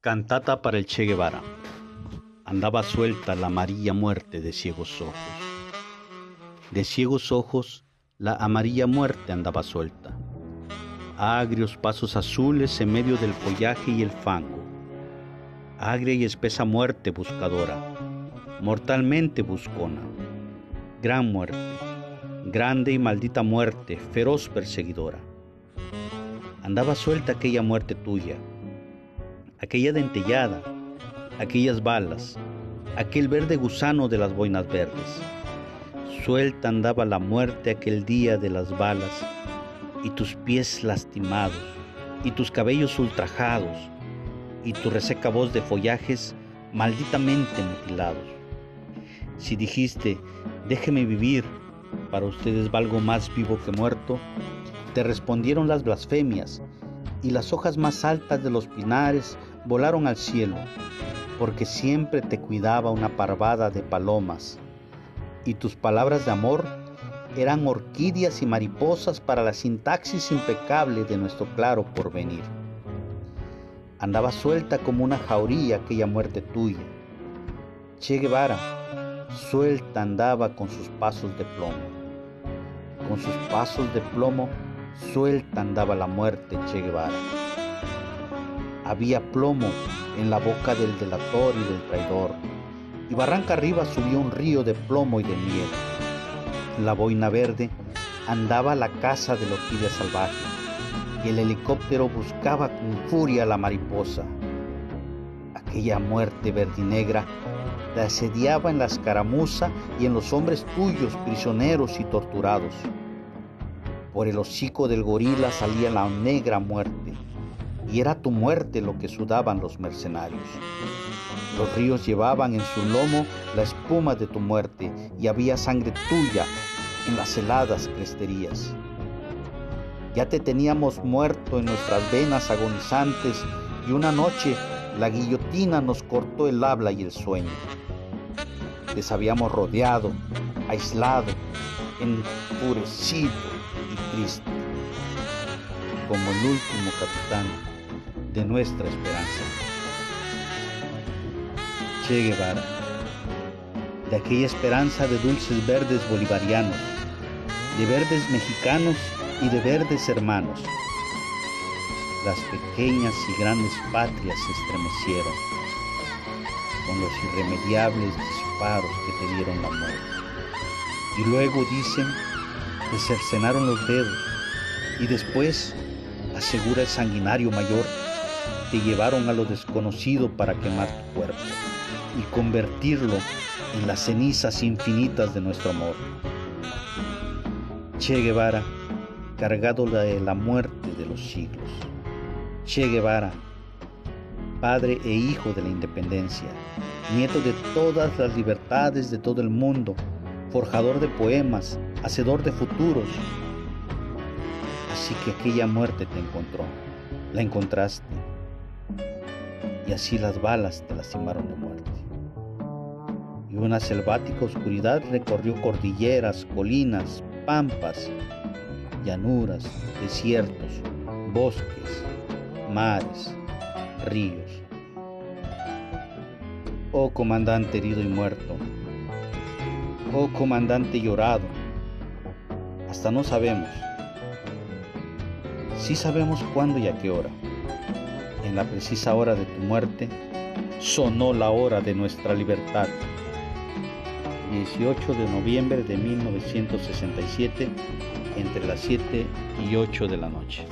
Cantata para el Che Guevara. Andaba suelta la amarilla muerte de ciegos ojos. De ciegos ojos la amarilla muerte andaba suelta. Agrios pasos azules en medio del follaje y el fango. Agria y espesa muerte buscadora, mortalmente buscona. Gran muerte, grande y maldita muerte, feroz perseguidora. Andaba suelta aquella muerte tuya aquella dentellada, aquellas balas, aquel verde gusano de las boinas verdes. Suelta andaba la muerte aquel día de las balas, y tus pies lastimados, y tus cabellos ultrajados, y tu reseca voz de follajes malditamente mutilados. Si dijiste, déjeme vivir, para ustedes valgo más vivo que muerto, te respondieron las blasfemias, y las hojas más altas de los pinares volaron al cielo, porque siempre te cuidaba una parvada de palomas, y tus palabras de amor eran orquídeas y mariposas para la sintaxis impecable de nuestro claro porvenir. Andaba suelta como una jauría aquella muerte tuya. Che Guevara, suelta andaba con sus pasos de plomo. Con sus pasos de plomo, suelta andaba la muerte Che Guevara. Había plomo en la boca del delator y del traidor, y barranca arriba subió un río de plomo y de miel. La boina verde andaba la casa de la orquídea salvaje, y el helicóptero buscaba con furia a la mariposa. Aquella muerte verdinegra la asediaba en la escaramuza y en los hombres tuyos, prisioneros y torturados. Por el hocico del gorila salía la negra muerte y era tu muerte lo que sudaban los mercenarios. Los ríos llevaban en su lomo la espuma de tu muerte y había sangre tuya en las heladas cresterías. Ya te teníamos muerto en nuestras venas agonizantes y una noche la guillotina nos cortó el habla y el sueño. Les habíamos rodeado, aislado, enfurecido y triste, como el último capitán de nuestra esperanza. Che Guevara, de aquella esperanza de dulces verdes bolivarianos, de verdes mexicanos y de verdes hermanos. Las pequeñas y grandes patrias se estremecieron con los irremediables disparos que te dieron la muerte. Y luego dicen que cercenaron los dedos y después, asegura el sanguinario mayor, te llevaron a lo desconocido para quemar tu cuerpo y convertirlo en las cenizas infinitas de nuestro amor. Che Guevara, cargado de la muerte de los siglos. Che Guevara, padre e hijo de la independencia, nieto de todas las libertades de todo el mundo, forjador de poemas, hacedor de futuros. Así que aquella muerte te encontró, la encontraste y así las balas te lastimaron de muerte. Y una selvática oscuridad recorrió cordilleras, colinas, pampas, llanuras, desiertos, bosques, mares, ríos. Oh comandante herido y muerto, oh comandante llorado, hasta no sabemos, sí sabemos cuándo y a qué hora en la precisa hora de tu muerte, sonó la hora de nuestra libertad. 18 de noviembre de 1967, entre las 7 y 8 de la noche.